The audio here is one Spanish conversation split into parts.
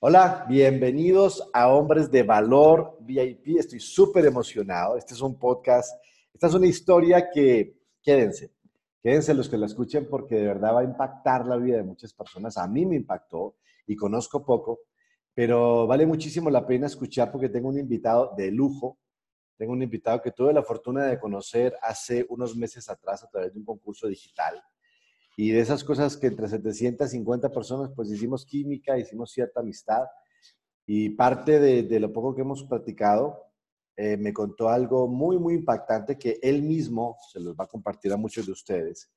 Hola, bienvenidos a Hombres de Valor VIP. Estoy súper emocionado. Este es un podcast, esta es una historia que, quédense, quédense los que la escuchen porque de verdad va a impactar la vida de muchas personas. A mí me impactó y conozco poco, pero vale muchísimo la pena escuchar porque tengo un invitado de lujo. Tengo un invitado que tuve la fortuna de conocer hace unos meses atrás a través de un concurso digital y de esas cosas que entre 750 personas, pues hicimos química, hicimos cierta amistad. Y parte de, lo poco que hemos practicado, eh, me contó algo muy, muy impactante que él mismo se los va a compartir a muchos de ustedes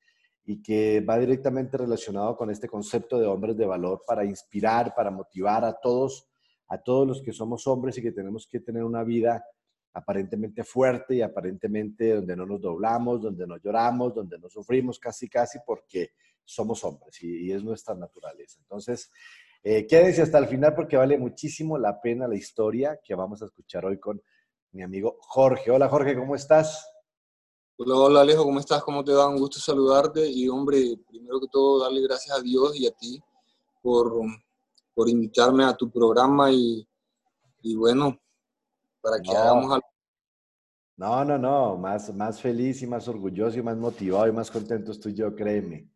y que va directamente relacionado con este concepto de hombres de valor para inspirar, para motivar a todos, a todos los que somos hombres y que tenemos que tener una vida aparentemente fuerte y aparentemente donde no nos doblamos, donde no lloramos, donde no sufrimos casi, casi porque somos hombres y, es nuestra naturaleza. Entonces, eh, quédense hasta el final porque vale muchísimo la pena la historia que vamos a escuchar hoy con mi amigo Jorge. Hola Jorge, ¿cómo estás? Hola, hola Alejo, ¿cómo estás? ¿Cómo te va? Un gusto saludarte y hombre, primero que todo darle gracias a Dios y a ti por, por invitarme a tu programa y, y bueno, para que hagamos algo. No, no, no, más, más feliz y más orgulloso y más motivado y más contento estoy yo, créeme.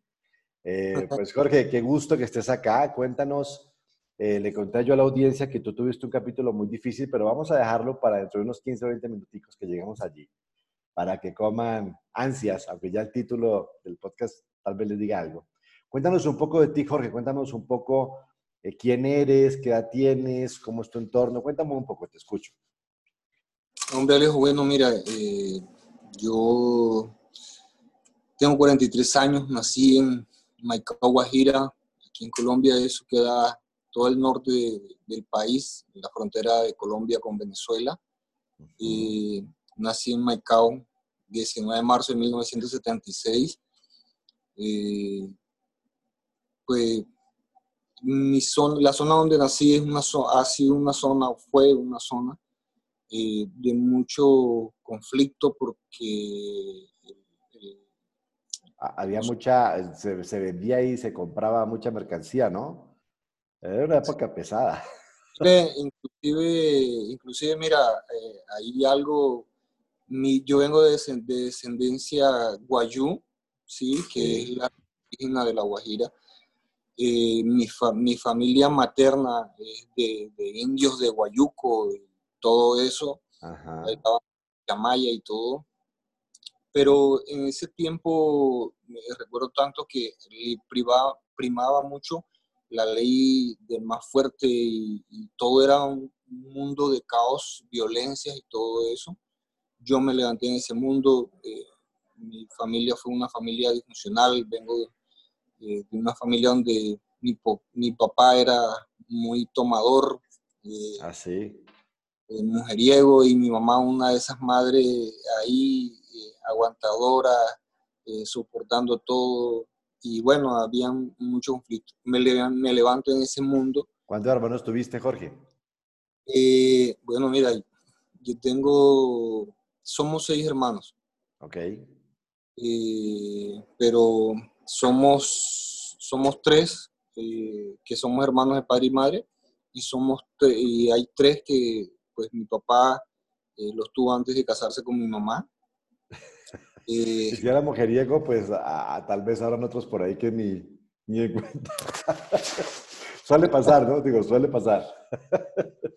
Eh, pues Jorge, qué gusto que estés acá. Cuéntanos, eh, le conté yo a la audiencia que tú tuviste un capítulo muy difícil, pero vamos a dejarlo para dentro de unos 15 o 20 minuticos que lleguemos allí, para que coman ansias, aunque ya el título del podcast tal vez les diga algo. Cuéntanos un poco de ti, Jorge, cuéntanos un poco eh, quién eres, qué edad tienes, cómo es tu entorno. Cuéntame un poco, te escucho. Hombre, Alejo, bueno, mira, eh, yo tengo 43 años, nací en Maicao, Guajira, aquí en Colombia, eso queda todo el norte del país, en la frontera de Colombia con Venezuela. Eh, nací en Maicao, 19 de marzo de 1976. Eh, pues mi zona, la zona donde nací es una, ha sido una zona, fue una zona eh, de mucho conflicto porque... Eh, Había mucha, se, vendía y se compraba mucha mercancía, ¿no? Era una época pesada. Inclusive, inclusive mira, eh, hay algo, mi, yo vengo de, descendencia guayú, ¿sí? que es la indígena de La Guajira. mi, mi, familia materna es de, de indios de Guayuco, todo eso, Ajá. Camaya y todo. Pero en ese tiempo recuerdo tanto que privaba, primaba mucho la ley del más fuerte y, todo era un mundo de caos, violencias y todo eso. Yo me levanté en ese mundo. Eh, mi familia fue una familia disfuncional. Vengo de, una familia donde mi, mi, papá era muy tomador. Eh, ¿Ah, sí? Eh, mujeriego y mi mamá una de esas madres ahí eh, aguantadora, eh, soportando todo. Y bueno, había mucho conflicto. Me, me levanto en ese mundo. ¿Cuántos hermanos tuviste, Jorge? bueno, mira, yo tengo, somos seis hermanos. Ok. pero somos, somos tres que somos hermanos de padre y madre y somos y hay tres que pues mi papá eh, los tuvo antes de casarse con mi mamá. Eh, si era mujeriego, pues tal vez habrán otros por ahí que ni, ni en cuenta. suele pasar, ¿no? Digo, suele pasar.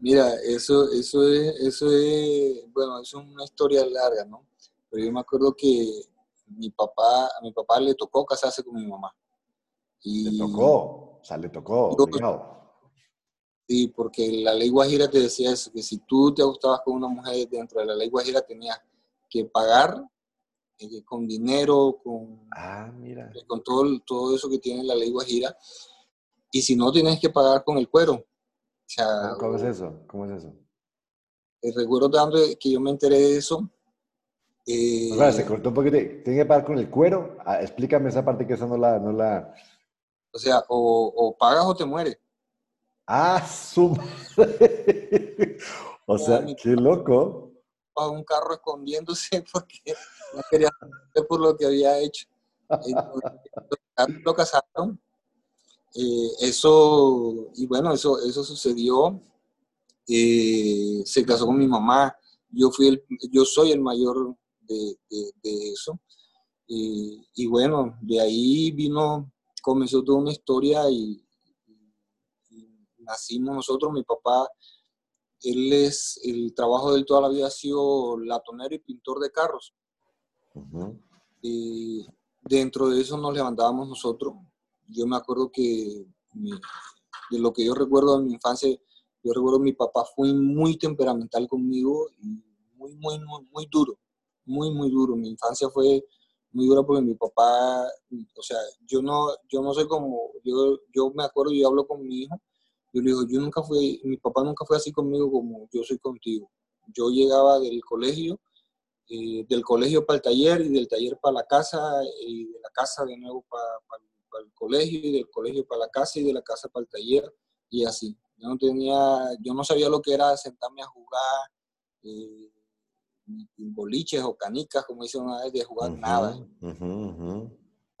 mira, eso, eso, es, eso es, bueno, eso es una historia larga, ¿no? Pero yo me acuerdo que mi papá, a mi papá le tocó casarse con mi mamá. Y, le tocó, o sea, le tocó. Sí, porque la ley Guajira te decía eso, que si tú te gustabas con una mujer dentro de la ley Guajira tenías que pagar eh, con dinero, con, ah, mira. Eh, con todo, todo eso que tiene la ley Guajira. Y si no, tienes que pagar con el cuero. ¿Cómo es eso? ¿Cómo es eso? Eh, recuerdo tanto que yo me enteré de eso. se cortó un poquito. ¿Tienes que pagar con el cuero? Ah, explícame esa parte que esa no la... No la... O sea, o, o pagas o te mueres. Ah, su O sea, qué loco. A un carro escondiéndose porque no quería por lo que había hecho. lo casaron Eh, eso, y bueno, eso, eso sucedió. Eh, se casó con mi mamá. Yo, fui el, yo soy el mayor de, eso. y bueno, de ahí vino, comenzó toda una historia y, nacimos nosotros. Mi papá, él es, el trabajo de él toda la vida ha sido latonero y pintor de carros. Y dentro de eso nos levantábamos nosotros yo me acuerdo que de lo que yo recuerdo de mi infancia, yo recuerdo que mi papá fue muy temperamental conmigo y muy, muy, muy, muy duro, muy, muy duro. Mi infancia fue muy dura porque mi papá, o sea, yo no, yo no sé cómo, yo, yo me acuerdo, yo hablo con mi hijo, yo le digo, yo nunca fui, mi papá nunca fue así conmigo como yo soy contigo. Yo llegaba del colegio, eh, del colegio para el taller y del taller para la casa y de la casa de nuevo para, para para el colegio y del colegio para la casa y de la casa para el taller y así. Yo no tenía, yo no sabía lo que era sentarme a jugar eh, boliches o canicas, como dice una vez, de jugar nada.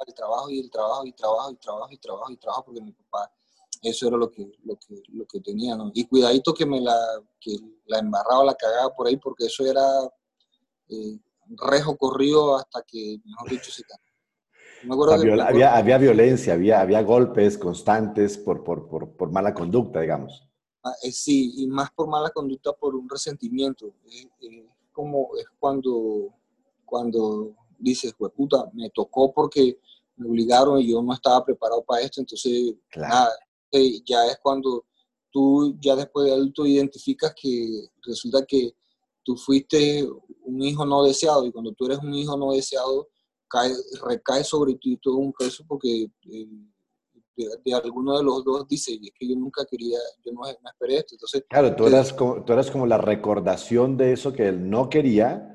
El trabajo y el trabajo y trabajo y trabajo y trabajo y trabajo porque mi papá, eso era lo que, lo que, lo que tenía, ¿no? Y cuidadito que me la, que la embarraba, la cagaba por ahí porque eso era eh, rejo corrido hasta que, mejor dicho, se había, había, violencia, había, había golpes constantes por, por, por, por mala conducta, digamos. Ah, eh, sí, y más por mala conducta, por un resentimiento. Es, como es cuando, cuando dices, puta, me tocó porque me obligaron y yo no estaba preparado para esto, entonces nada, eh, ya es cuando tú ya después de adulto identificas que resulta que tú fuiste un hijo no deseado y cuando tú eres un hijo no deseado, recae sobre ti todo un peso porque eh, de, alguno de los dos dice, es que yo nunca quería, yo no, esperé esto. Entonces, claro, tú eras, como, tú eras como la recordación de eso que él no quería.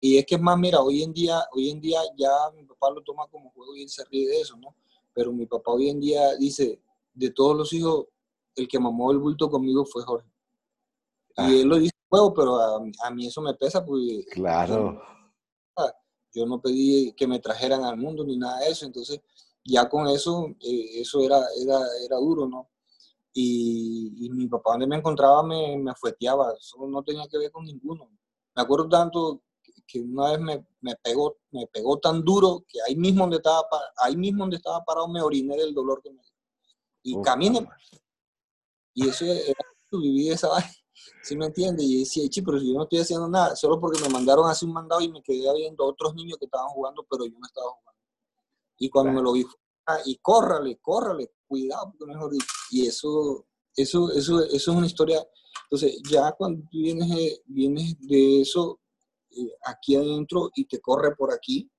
Y es que es más, mira, hoy en día, hoy en día ya mi papá lo toma como juego y él se ríe de eso, ¿no? Pero mi papá hoy en día dice, de todos los hijos, el que mamó el bulto conmigo fue Jorge. Y ah. él lo dice juego, pero a, a, mí eso me pesa porque... Claro. Yo no pedí que me trajeran al mundo ni nada de eso, entonces ya con eso, eh, eso era, era, era duro, ¿no? Y, mi papá donde me encontraba me, me afueteaba, eso no tenía que ver con ninguno. Me acuerdo tanto que una vez me, me, pegó, me pegó tan duro que ahí mismo donde estaba, ahí mismo donde estaba parado me oriné del dolor que me Y caminé. Y eso era, viví esa vaina. ¿Sí me entiende? Y decía, chi, pero yo no estoy haciendo nada, solo porque me mandaron a hacer un mandado y me quedé viendo otros niños que estaban jugando, pero yo no estaba jugando. Y cuando me lo vi, ah, y córrale, córrale, cuidado, porque mejor Y eso, eso, eso, eso es una historia. Entonces, ya cuando tú vienes, eh, vienes de eso eh, aquí adentro y te corre por aquí,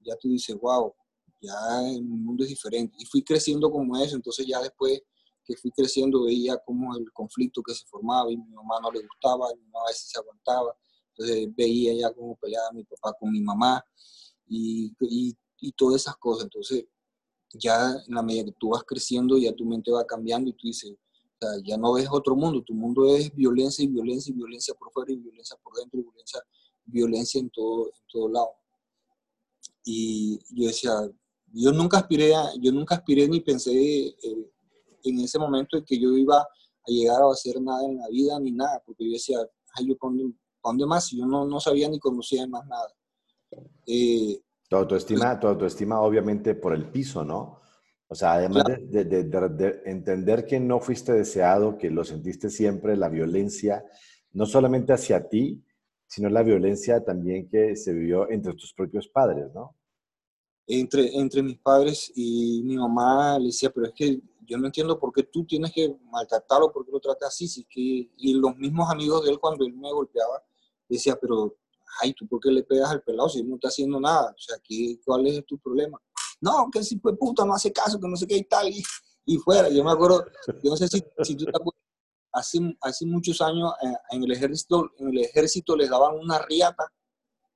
ya tú dices, wow, ya el mundo es diferente. Y fui creciendo como eso, entonces ya después que fui creciendo veía como el conflicto que se formaba y mi mamá no le gustaba, mi mamá a veces se aguantaba, entonces veía ya cómo peleaba mi papá con mi mamá y, y, y todas esas cosas. Entonces ya en la medida que tú vas creciendo, ya tu mente va cambiando y tú dices, o sea, ya no ves otro mundo, tu mundo es violencia y violencia y violencia por fuera y violencia por dentro y violencia, violencia en todo, en todo lado. Y yo decía, yo nunca aspiré, a, yo nunca aspiré ni pensé eh, en ese momento en que yo iba a llegar a hacer nada en la vida ni nada, porque yo decía, ay, yo para dónde, más, yo no, no, sabía ni conocía más nada. Eh, tu autoestima, tu autoestima obviamente por el piso, ¿no? O sea, además de, de, de, entender que no fuiste deseado, que lo sentiste siempre, la violencia, no solamente hacia ti, sino la violencia también que se vivió entre tus propios padres, ¿no? Entre, entre mis padres y mi mamá le decía, pero es que yo no entiendo por qué tú tienes que maltratarlo, por qué lo tratas así, si que, y los mismos amigos de él cuando él me golpeaba, decía, pero, ay, ¿tú por qué le pegas al pelado si él no está haciendo nada? O sea, ¿qué, ¿cuál es tu problema? No, que si fue puta, no hace caso, que no sé qué y tal, y, y fuera. Yo me acuerdo, yo no sé si, si tú te acuerdas, hace, hace muchos años eh, en el ejército, en el ejército les daban una riata.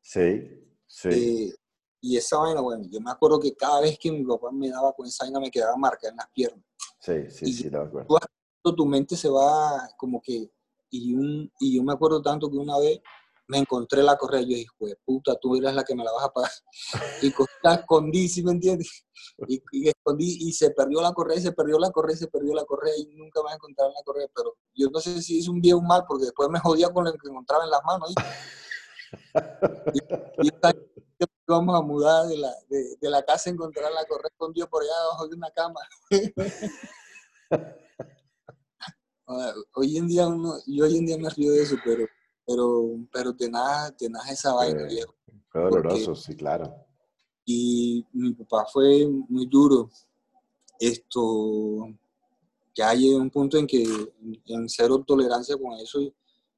Sí, sí. Eh, y esa vaina, bueno, yo me acuerdo que cada vez que mi papá me daba con esa vaina me quedaba marca en las piernas. Sí, sí, sí, lo acuerdo. Tu mente se va como que, y, un, y yo me acuerdo tanto que una vez me encontré la correa y yo dije, puta, tú eres la que me la vas a pagar. Y la escondí, ¿sí me entiendes? Y, escondí y se perdió la correa, y se perdió la correa, y se perdió la correa y nunca me encontraron la correa. Pero yo no sé si hice un bien o un mal porque después me jodía con lo que encontraba en las manos. Y, y, vamos a mudar de la, de, de la casa encontrar la correa escondida por allá debajo de una cama. hoy en día uno, yo hoy en día me río de eso, pero, pero, pero tenaz, tenaz esa vaina, viejo. Fue doloroso, sí, claro. Y mi papá fue muy duro. Esto, ya llegué a un punto en que en cero tolerancia con eso.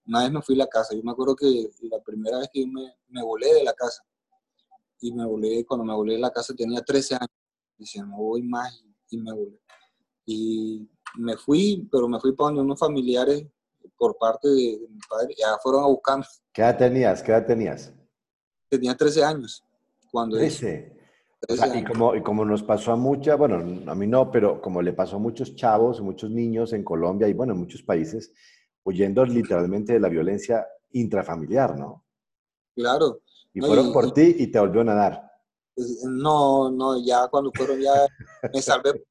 Una vez me fui a la casa. Yo me acuerdo que la primera vez que me, me volé de la casa, y me volé, cuando me volé de la casa tenía 13 años. Decía, no voy más y me volé. Y me fui, pero me fui para donde unos familiares por parte de, mi padre, ya fueron a buscarme. ¿Qué edad tenías? ¿Qué edad tenías? Tenía 13 años. Cuando 13. y, como, y como nos pasó a muchas, bueno, a mí no, pero como le pasó a muchos chavos, muchos niños en Colombia y bueno, en muchos países, huyendo literalmente de la violencia intrafamiliar, ¿no? Claro. Y fueron por ti y te volvió a nadar. No, no, ya cuando fueron ya me salvé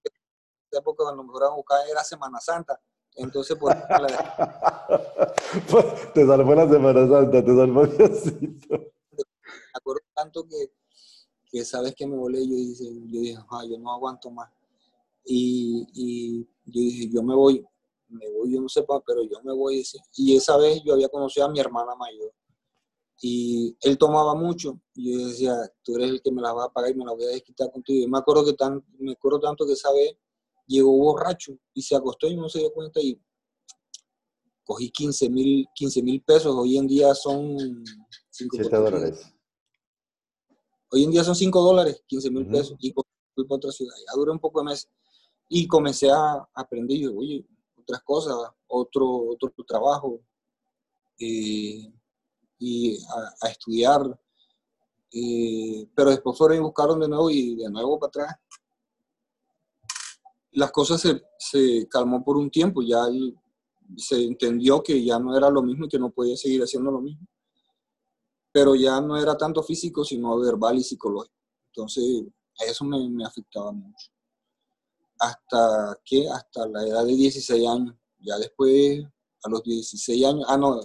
época cuando me fueron a buscar era Semana Santa. Entonces, por pues, te salvó la Semana Santa, te salvó Diosito. Me acuerdo tanto que, que sabes que me volé, yo dije, yo dije, yo no aguanto más. Y, y, yo dije, yo me voy, me voy, yo no sé, pero yo me voy. Y esa vez yo había conocido a mi hermana mayor. Y él tomaba mucho. Y yo decía, tú eres el que me la va a pagar y me la voy a desquitar contigo. Y me acuerdo, que tan, me acuerdo tanto que esa vez llegó borracho y se acostó y no se dio cuenta y cogí 15 mil 15 mil pesos. Hoy en día son 5 dólares. Hoy en día son 5 dólares, 15 mil pesos. Y fui para otra ciudad. Ya duré un poco de mes. Y comencé a aprender, yo, oye, otras cosas, otro, otro trabajo. Eh, y a, estudiar. Eh, pero después fueron y buscaron de nuevo y de nuevo para atrás las cosas se, se, calmó por un tiempo, ya se entendió que ya no era lo mismo y que no podía seguir haciendo lo mismo. Pero ya no era tanto físico, sino verbal y psicológico. Entonces, eso me afectaba mucho. Hasta que, hasta la edad de 16 años, ya después, a los 16 años, ah, no,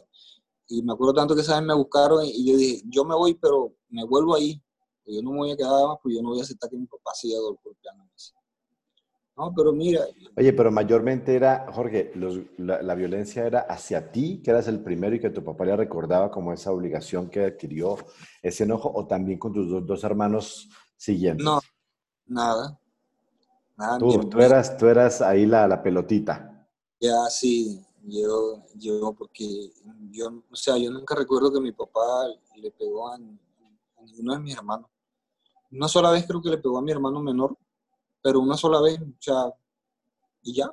y me acuerdo tanto que esa vez me buscaron y yo dije, yo me voy, pero me vuelvo ahí. Yo no me voy a quedar más, pues yo no voy a aceptar que mi papá siga golpeando. No, pero mira. Oye, pero mayormente era, Jorge, la, violencia era hacia ti, que eras el primero y que tu papá le recordaba como esa obligación que adquirió, ese enojo, o también con tus dos, hermanos siguientes. No, nada. Nada tú, tú, eras, tú eras ahí la, la pelotita. Ya, sí, yo, yo, porque yo, o sea, yo nunca recuerdo que mi papá le pegó a, a ninguno de mis hermanos. Una sola vez creo que le pegó a mi hermano menor, pero una sola vez, o sea, y ya,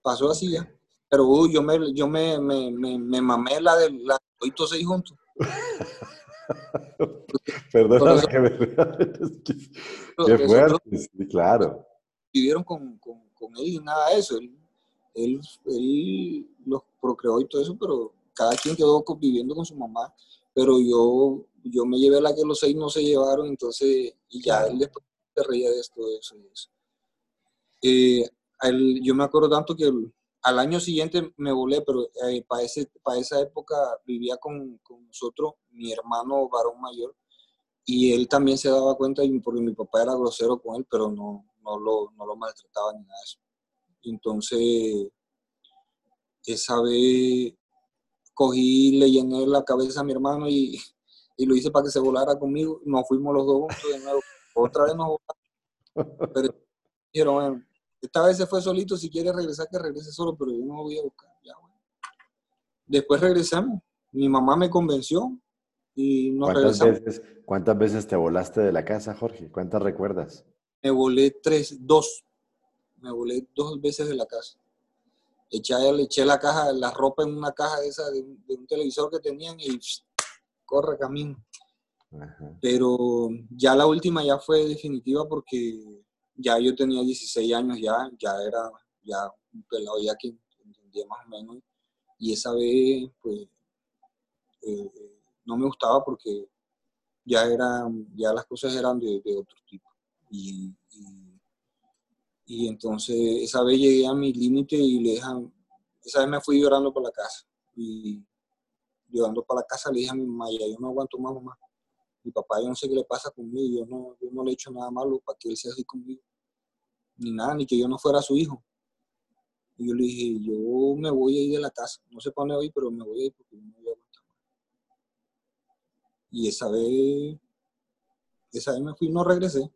pasó así ya. Pero uy, yo me, yo me, me, me, mamé la de la oito seis juntos. Perdona que me Qué fuerte, sí, claro. Vivieron con, con, con, él y nada de eso. Él, él, él los procreó y todo eso, pero cada quien quedó viviendo con su mamá. Pero yo, yo me llevé a la que los seis no se llevaron, entonces, y ya él después se reía de esto, de eso y eso. Eh, yo me acuerdo tanto que al año siguiente me volé, pero eh, para, para esa época vivía con, con, nosotros mi hermano varón mayor y él también se daba cuenta porque mi papá era grosero con él, pero no, no, lo, no lo maltrataba ni nada de eso. Entonces, esa vez cogí, le llené la cabeza a mi hermano y, y lo hice para que se volara conmigo. Nos fuimos los dos juntos de nuevo. Otra vez nos Pero dijeron, bueno, esta vez se fue solito, si quiere regresar, que regrese solo, pero yo no lo voy a buscar. Ya, bueno. Después regresamos. Mi mamá me convenció y nos ¿Cuántas Veces, ¿Cuántas veces te volaste de la casa, Jorge? ¿Cuántas recuerdas? Me volé tres, dos. Me volé dos veces de la casa. Eché, le eché la caja, la ropa en una caja esa de, de un televisor que tenían y corre camino. Pero ya la última ya fue definitiva porque ya yo tenía 16 años, ya, ya era ya un pelado ya que entendía más o menos. Y esa vez, pues, eh, no me gustaba porque ya, era, ya las cosas eran de, otro tipo. Y, y, entonces esa vez llegué a mi límite y le dije, esa vez me fui llorando por la casa. Y llorando para la casa le dije a mi mamá, ya yo no aguanto más, mamá. Mi papá, yo no sé qué le pasa conmigo, yo no, yo no le he hecho nada malo para que él sea así conmigo. Ni nada, ni que yo no fuera su hijo. Y yo le dije, yo me voy a ir de la casa. No sé para dónde voy, pero me voy a ir porque no voy a aguantar más. Y esa vez, esa vez me fui, no regresé.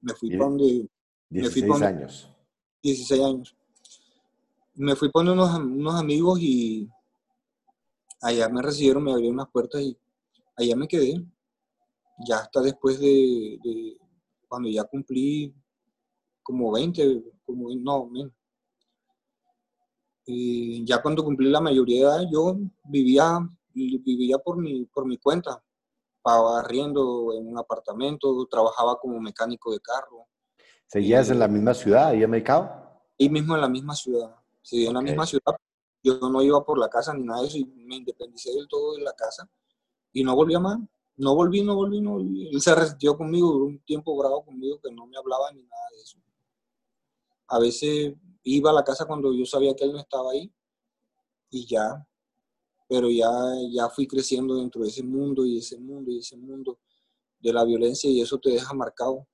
Me fui para donde... 16 me fui años. 16 años. Me fui para unos, unos amigos y allá me recibieron, me abrieron las puertas y allá me quedé. Ya hasta después de, de cuando ya cumplí como 20, como, no, menos. Y ya cuando cumplí la mayoría de edad, yo vivía, vivía por, mi, por mi cuenta. Pagaba arriendo en un apartamento, trabajaba como mecánico de carro. ¿Seguías en la misma ciudad, ahí en Mercado? Ahí mismo en la misma ciudad. Seguía en la misma ciudad. Yo no iba por la casa ni nada de eso y me independicé del todo de la casa y no volví a más. No volví, no volví, no volví. Él se resintió conmigo, un tiempo bravo conmigo que no me hablaba ni nada de eso. A veces iba a la casa cuando yo sabía que él no estaba ahí y ya, pero ya, ya fui creciendo dentro de ese mundo y ese mundo y ese mundo de la violencia y eso te deja marcado.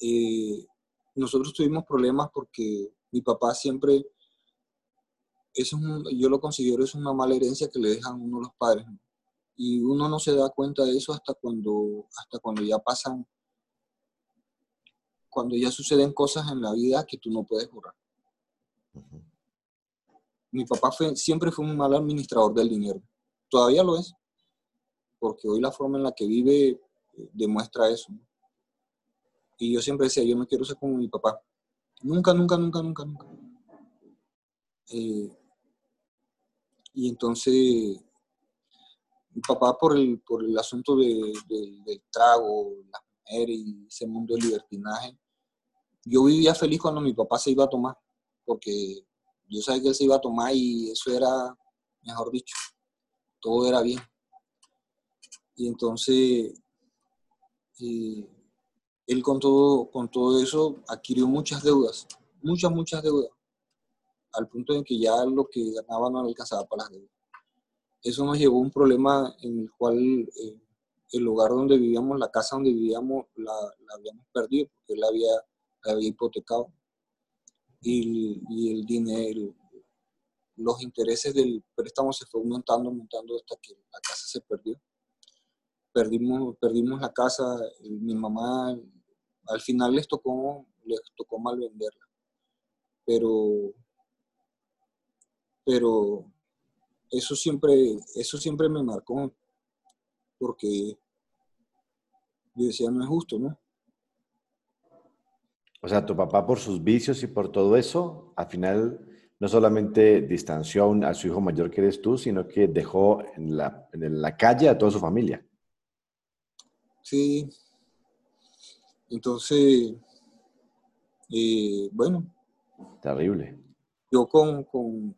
Eh, nosotros tuvimos problemas porque mi papá siempre, eso yo lo considero es una mala herencia que le dejan uno los padres. Y uno no se da cuenta de eso hasta cuando, hasta cuando ya pasan cuando ya suceden cosas en la vida que tú no puedes borrar. Mi papá fue, siempre fue un mal administrador del dinero. Todavía lo es, porque hoy la forma en la que vive eh, demuestra eso. Y yo siempre decía, yo no quiero ser como mi papá. Nunca, nunca, nunca, nunca, nunca. Eh, y entonces, mi papá por el, por el asunto del trago, las mujeres y ese mundo del libertinaje, yo vivía feliz cuando mi papá se iba a tomar, porque yo sabía que él se iba a tomar y eso era, mejor dicho, todo era bien. Y entonces, él con todo, con todo eso adquirió muchas deudas, muchas, muchas deudas, al punto en que ya lo que ganaba no alcanzaba para las deudas. Eso nos llevó a un problema en el cual eh, el lugar donde vivíamos, la casa donde vivíamos, la, la habíamos perdido, porque él había había hipotecado y, el dinero, los intereses del préstamo se fue aumentando, aumentando hasta que la casa se perdió. Perdimos, perdimos la casa, mi mamá al final les tocó, les tocó mal venderla, pero, pero eso siempre, eso siempre me marcó, porque yo decía, no es justo, ¿no? O sea, tu papá por sus vicios y por todo eso, al final no solamente distanció a, su hijo mayor que eres tú, sino que dejó en la, en la calle a toda su familia. Sí. Entonces, eh, bueno. Terrible. Yo con, con,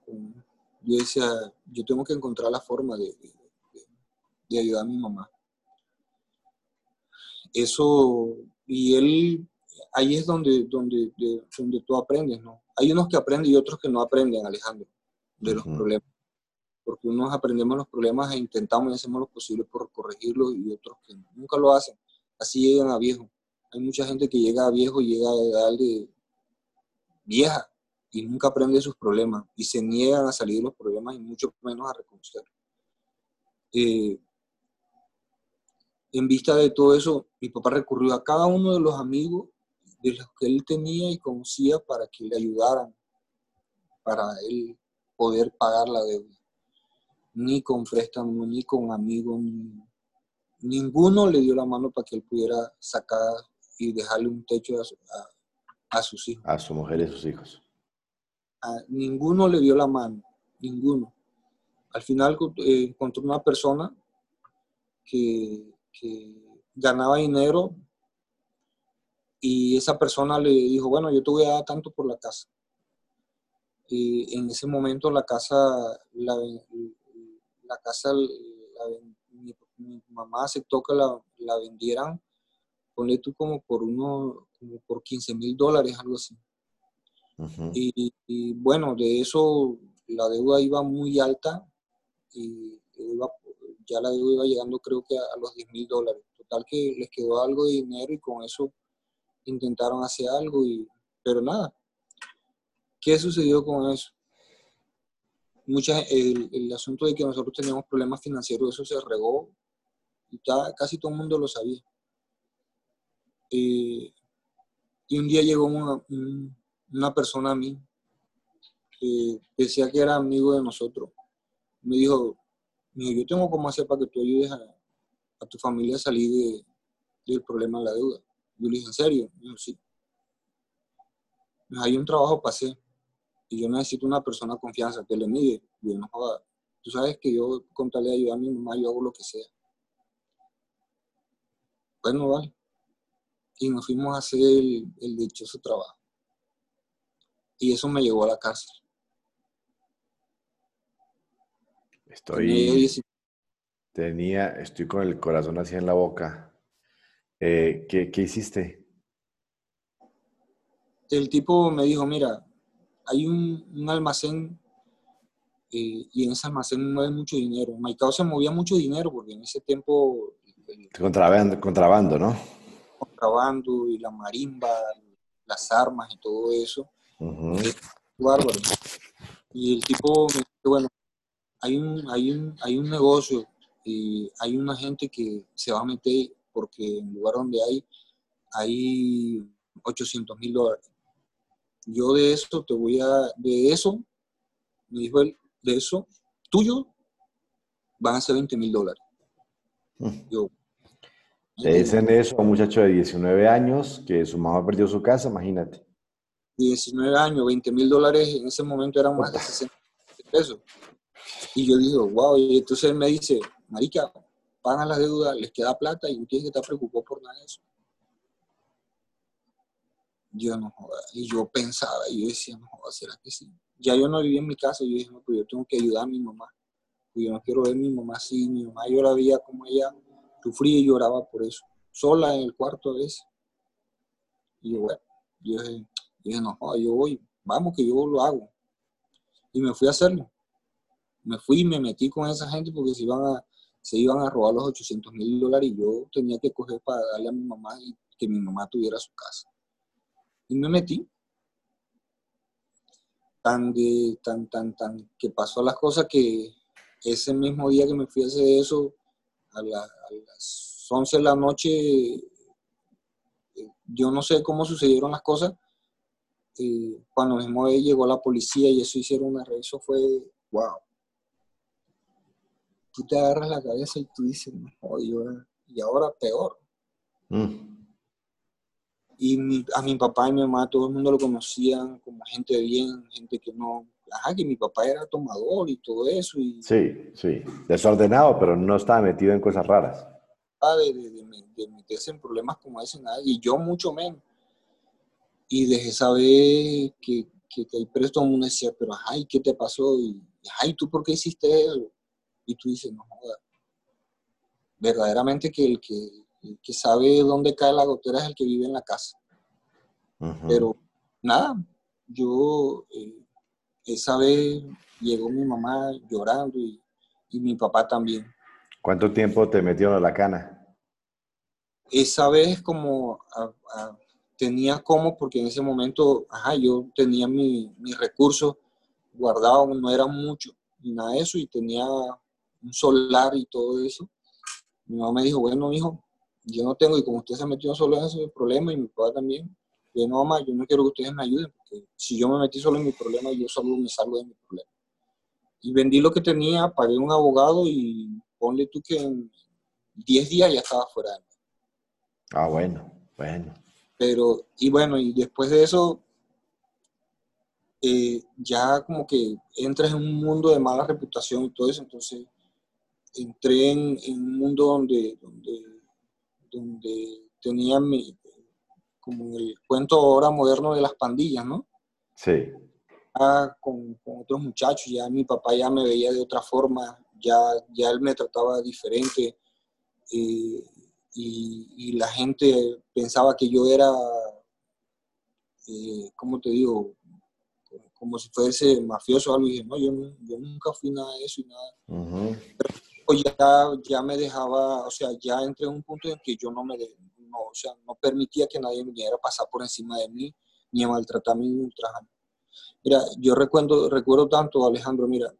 yo decía, yo tengo que encontrar la forma de, de ayudar a mi mamá. Eso, y él ahí es donde, donde, donde tú aprendes, ¿no? Hay unos que aprenden y otros que no aprenden, Alejandro, de los problemas. Porque unos aprendemos los problemas e intentamos y hacemos lo posible por corregirlos y otros que nunca lo hacen. Así llegan a viejo. Hay mucha gente que llega a viejo y llega a edad de vieja y nunca aprende sus problemas y se niegan a salir de los problemas y mucho menos a reconocerlos. Eh, en vista de todo eso, mi papá recurrió a cada uno de los amigos de los que él tenía y conocía para que le ayudaran, para él poder pagar la deuda. Ni con préstamo, ni con amigos, ninguno le dio la mano para que él pudiera sacar y dejarle un techo a, sus hijos. A su mujer y a sus hijos. ninguno le dio la mano, ninguno. Al final eh, encontró una persona que, que ganaba dinero y esa persona le dijo, bueno, yo te voy a dar tanto por la casa. Y en ese momento la casa la, la casa, mi, mamá aceptó que la, la vendieran, ponle tú como por uno, como por 15 mil dólares, algo así. y, bueno, de eso la deuda iba muy alta y ya la deuda iba llegando creo que a, los 10 mil dólares. Total que les quedó algo de dinero y con eso intentaron hacer algo, y, pero nada. ¿Qué sucedió con eso? Mucha, el, el, asunto de que nosotros teníamos problemas financieros, eso se regó y casi todo el mundo lo sabía. Eh, y un día llegó una, una persona a mí que decía que era amigo de nosotros. Me dijo, yo tengo cómo hacer para que tú ayudes a, a tu familia a salir de, del problema de la deuda. Yo le dije, ¿en serio? Yo, sí. Hay un trabajo para hacer y yo necesito una persona de confianza que le mide. Yo no Tú sabes que yo con tal de ayudar a mi mamá, yo hago lo que sea. Bueno, vale. Y nos fuimos a hacer el, el dichoso trabajo. Y eso me llevó a la cárcel. Estoy. Tenía, estoy con el corazón así en la boca. Eh, ¿qué, ¿qué, hiciste? El tipo me dijo, mira, hay un, un almacén eh, y en ese almacén no hay mucho dinero. Maicao se movía mucho dinero porque en ese tiempo... contrabando, contrabando, ¿no? Contrabando y la marimba, las armas y todo eso. bárbaro. Y el tipo me dijo, bueno, hay un, hay un, hay un negocio y hay una gente que se va a meter porque en el lugar donde hay, hay 800 mil dólares. Yo de eso te voy a, de eso, me dijo él, de eso, tuyo, van a ser 20 mil dólares. Mm. Yo, te dicen eso a un muchacho de 19 años que su mamá perdió su casa, imagínate. 19 años, 20 mil dólares en ese momento eran más de 60 pesos. Y yo digo, wow, y entonces él me dice, marica, pagan la deuda, les queda plata y no tienes que estar preocupado por nada de eso. Yo no joda. Y yo pensaba, y yo decía, no joda, ¿será que sí? Ya yo no vivía en mi casa, yo dije, no, pues yo tengo que ayudar a mi mamá. Pues yo no quiero ver a mi mamá así, mi mamá yo la veía como ella sufría y lloraba por eso. Sola en el cuarto a veces. Y yo, bueno, yo dije, yo dije no joda, yo voy, vamos que yo lo hago. Y me fui a hacerlo me fui y me metí con esa gente porque se iban a, se iban a robar los 800 mil dólares y yo tenía que coger para darle a mi mamá y que mi mamá tuviera su casa. Y me metí. Tan, de, tan, tan, tan, que pasó las cosas que ese mismo día que me fui a hacer eso, a, las 11 de la noche, yo no sé cómo sucedieron las cosas. Eh, cuando mismo llegó la policía y eso hicieron una red, fue wow tú te agarras la cabeza y tú dices, no, y ahora peor. Mm. Y a mi papá y mi mamá, todo el mundo lo conocían como gente bien, gente que no, ajá, que mi papá era tomador y todo eso. Y, sí, sí, desordenado, pero no estaba metido en cosas raras. De, de, meterse en problemas como ese, nada, y yo mucho menos. Y dejé saber que, que, que el presto mundo decía, pero ajá, qué te pasó? Y, ay, ¿tú por qué hiciste eso? Y tú dices, no joda. Verdaderamente que el, que que sabe dónde cae la gotera es el que vive en la casa. Pero nada, yo eh, esa vez llegó mi mamá llorando y, mi papá también. ¿Cuánto tiempo te metió en la cana? Esa vez como tenía como, porque en ese momento, ajá, yo tenía mis mi recursos guardados, no era mucho, ni nada de eso, y tenía un solar y todo eso. Mi mamá me dijo, bueno, hijo, yo no tengo, y como usted se metió solo en ese problema, y mi papá también, yo no, mamá, yo no quiero que ustedes me ayuden, porque si yo me metí solo en mi problema, yo solo me salgo de mi problema. Y vendí lo que tenía, pagué un abogado y ponle tú que en 10 días ya estaba fuera de mí. Ah, bueno, bueno. Pero, y bueno, y después de eso, eh, ya como que entras en un mundo de mala reputación y todo eso, entonces entré en, un mundo donde, donde, donde tenía mi, como el cuento ahora moderno de las pandillas, ¿no? Sí. Ah, con, con, otros muchachos, ya mi papá ya me veía de otra forma, ya, ya él me trataba diferente eh, y, la gente pensaba que yo era, eh, ¿cómo te digo? Como si fuese mafioso o algo. Y dije, no, yo, yo nunca fui nada de eso y nada. Pero ya, ya me dejaba, o sea, ya entré en un punto en que yo no me, no, o sea, no permitía que nadie viniera a pasar por encima de mí, ni a maltratarme ni ultrajarme. Mira, yo recuerdo, recuerdo tanto, Alejandro, mira,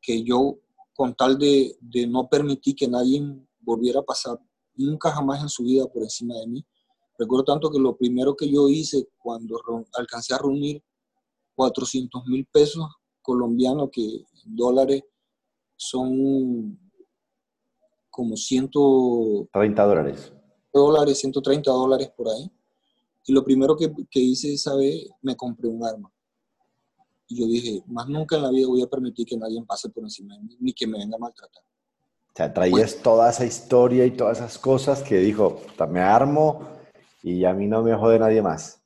que yo, con tal de, de no permitir que nadie volviera a pasar nunca jamás en su vida por encima de mí, recuerdo tanto que lo primero que yo hice cuando alcancé a reunir 400 mil pesos colombianos, que dólares son como 130 dólares. dólares, 130 dólares por ahí. Y lo primero que, que hice esa vez, me compré un arma. Y yo dije, más nunca en la vida voy a permitir que nadie pase por encima de mí, ni que me venga a maltratar. O sea, traías toda esa historia y todas esas cosas que dijo, me armo y a mí no me jode nadie más.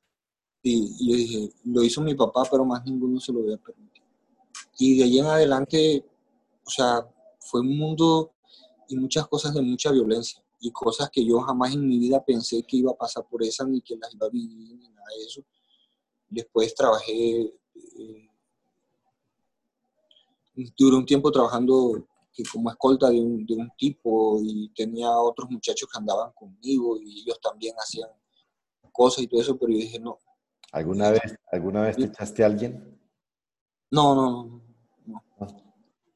Sí, y yo dije, lo hizo mi papá, pero más ninguno se lo voy a permitir. Y de ahí en adelante, o sea, fue un mundo y muchas cosas de mucha violencia y cosas que yo jamás en mi vida pensé que iba a pasar por esas ni que las iba a vivir ni nada de eso. Después trabajé, eh, duré un tiempo trabajando que como escolta de un, de un, tipo y tenía otros muchachos que andaban conmigo y ellos también hacían cosas y todo eso, pero yo dije no. ¿Alguna vez, ¿alguna vez te echaste a alguien? No, no, no.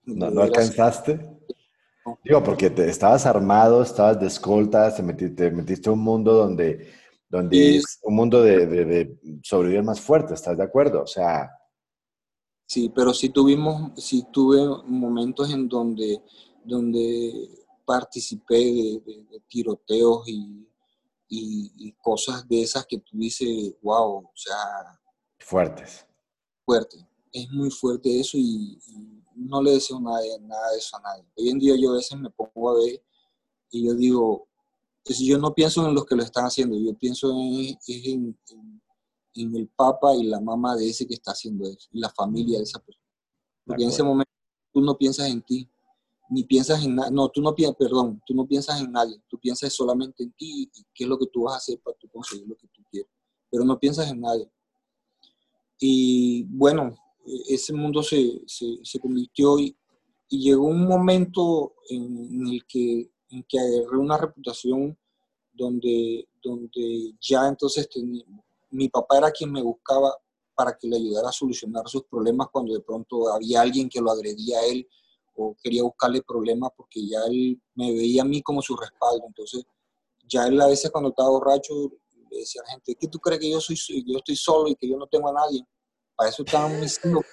¿No, no alcanzaste? Digo, porque te, estabas armado, estabas de escolta, te metiste, metiste a un mundo donde, donde es un mundo de, de, sobrevivir más fuerte, ¿estás de acuerdo? O sea... Sí, pero sí tuvimos, sí tuve momentos en donde, donde participé de, tiroteos y, y, cosas de esas que tú dices, wow, o sea... Fuertes. Fuerte. Es muy fuerte eso y no le deseo nada, nada de eso a nadie. Hoy en día yo a veces me pongo a ver y yo digo, pues yo no pienso en los que lo están haciendo, yo pienso en, en, en, el papá y la mamá de ese que está haciendo eso, y la familia de esa persona. Porque en ese momento tú no piensas en ti, ni piensas en nada, no, tú no piensas, perdón, tú no piensas en nadie, tú piensas solamente en ti y qué es lo que tú vas a hacer para tú conseguir lo que tú quieres, pero no piensas en nadie. Y bueno, ese mundo se, se, convirtió y, llegó un momento en, el que, en que agarré una reputación donde, donde ya entonces mi papá era quien me buscaba para que le ayudara a solucionar sus problemas cuando de pronto había alguien que lo agredía a él o quería buscarle problemas porque ya él me veía a mí como su respaldo. Entonces, ya él a veces cuando estaba borracho le decía a la gente, ¿qué tú crees que yo soy, yo estoy solo y que yo no tengo a nadie? Para eso estaban mis hijos.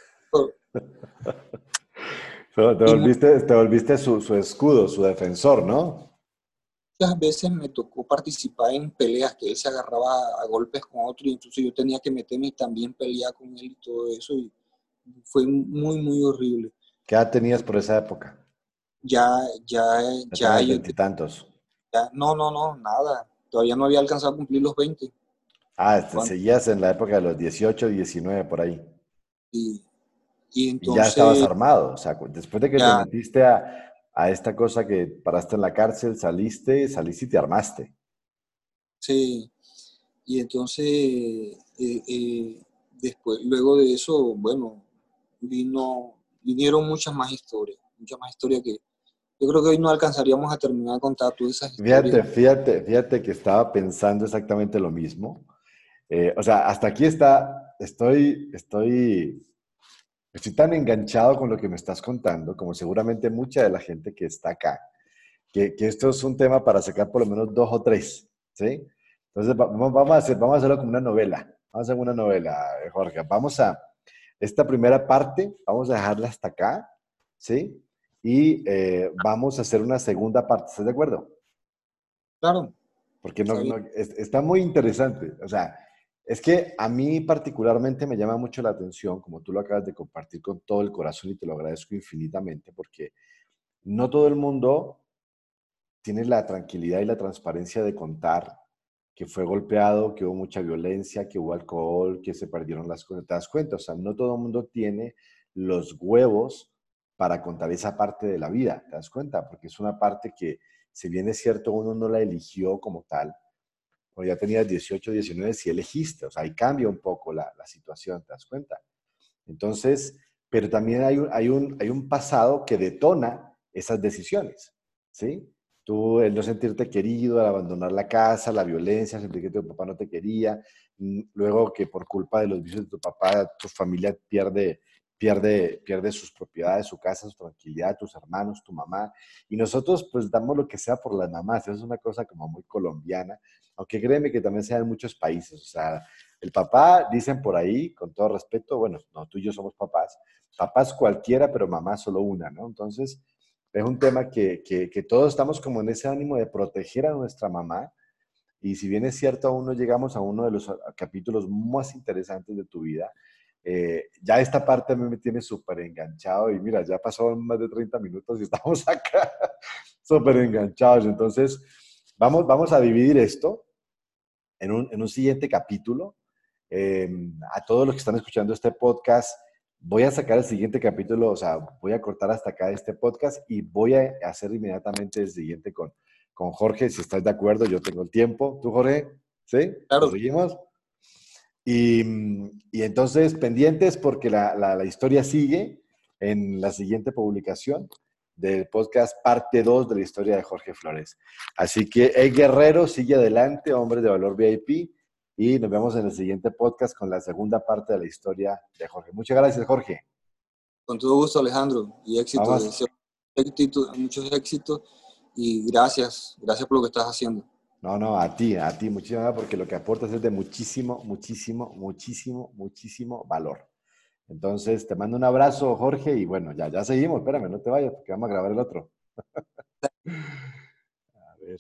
te volviste, te volviste su, su, escudo, su defensor, ¿no? Muchas veces me tocó participar en peleas que él se agarraba a golpes con otro y entonces yo tenía que meterme y también pelear con él y todo eso y fue muy, muy horrible. ¿Qué edad tenías por esa época? Ya, ya, ya. ya veintitantos. no, no, no, nada. Todavía no había alcanzado a cumplir los 20. Ah, este, seguías en la época de los 18, 19, por ahí. Y, y, entonces, ya estabas armado. O sea, después de que te metiste a, a, esta cosa que paraste en la cárcel, saliste, saliste y te armaste. Sí. Y entonces, eh, eh, después, luego de eso, bueno, vino, vinieron muchas más historias, muchas más historias que, yo creo que hoy no alcanzaríamos a terminar de contar todas esas historias. Fíjate, fíjate, fíjate que estaba pensando exactamente lo mismo. Eh, o sea, hasta aquí está, estoy, estoy, estoy tan enganchado con lo que me estás contando, como seguramente mucha de la gente que está acá, que, que esto es un tema para sacar por lo menos dos o tres, ¿sí? Entonces, vamos a, hacer, vamos a hacerlo como una novela. Vamos a hacer una novela, Jorge. Vamos a, esta primera parte, vamos a dejarla hasta acá, ¿sí? Y eh, vamos a hacer una segunda parte, ¿estás de acuerdo? Claro. Porque no, no, está muy interesante. O sea, es que a mí particularmente me llama mucho la atención, como tú lo acabas de compartir con todo el corazón y te lo agradezco infinitamente, porque no todo el mundo tiene la tranquilidad y la transparencia de contar que fue golpeado, que hubo mucha violencia, que hubo alcohol, que se perdieron las cosas. ¿Te das cuenta? O sea, no todo el mundo tiene los huevos para contar esa parte de la vida, ¿te das cuenta? Porque es una parte que, si bien es cierto, uno no la eligió como tal, o ya tenías 18, 19, si elegiste, o sea, ahí cambia un poco la, la situación, ¿te das cuenta? Entonces, pero también hay un, hay, un, hay un pasado que detona esas decisiones, ¿sí? Tú, el no sentirte querido, el abandonar la casa, la violencia, sentir que tu papá no te quería, mm, luego que por culpa de los vicios de tu papá, tu familia pierde, pierde, pierde sus propiedades, su casa, su tranquilidad, tus hermanos, tu mamá. Y nosotros pues damos lo que sea por las mamás. Es una cosa como muy colombiana, aunque créeme que también sea en muchos países. O sea, el papá, dicen por ahí, con todo respeto, bueno, no, tú y yo somos papás, papás cualquiera, pero mamá solo una, ¿no? Entonces, es un tema que, que, todos estamos como en ese ánimo de proteger a nuestra mamá. Y si bien es cierto, aún no llegamos a uno de los capítulos más interesantes de tu vida, eh, ya esta parte me tiene súper enganchado y mira, ya pasó más de 30 minutos y estamos acá súper enganchados. Entonces, vamos, vamos a dividir esto en un, en un siguiente capítulo. Em, a todos los que están escuchando este podcast, voy a sacar el siguiente capítulo, o sea, voy a cortar hasta acá este podcast y voy a hacer inmediatamente el siguiente con, con Jorge, si estás de acuerdo, yo tengo el tiempo. ¿Tú, Jorge? ¿Sí? Claro. seguimos? Y, y, entonces, pendientes porque la, la, historia sigue en la siguiente publicación del podcast parte 2 de la historia de Jorge Flores. Así que el guerrero sigue adelante, hombre de valor VIP y nos vemos en el siguiente podcast con la segunda parte de la historia de Jorge. Muchas gracias, Jorge. Con todo gusto, Alejandro, y éxito, éxito, muchos éxitos y gracias, gracias por lo que estás haciendo. No, no, a ti, a ti, muchísimas gracias porque lo que aportas es de muchísimo, muchísimo, muchísimo, muchísimo valor. Entonces, te mando un abrazo, Jorge, y bueno, ya, ya seguimos, espérame, no te vayas porque vamos a grabar el otro. a ver.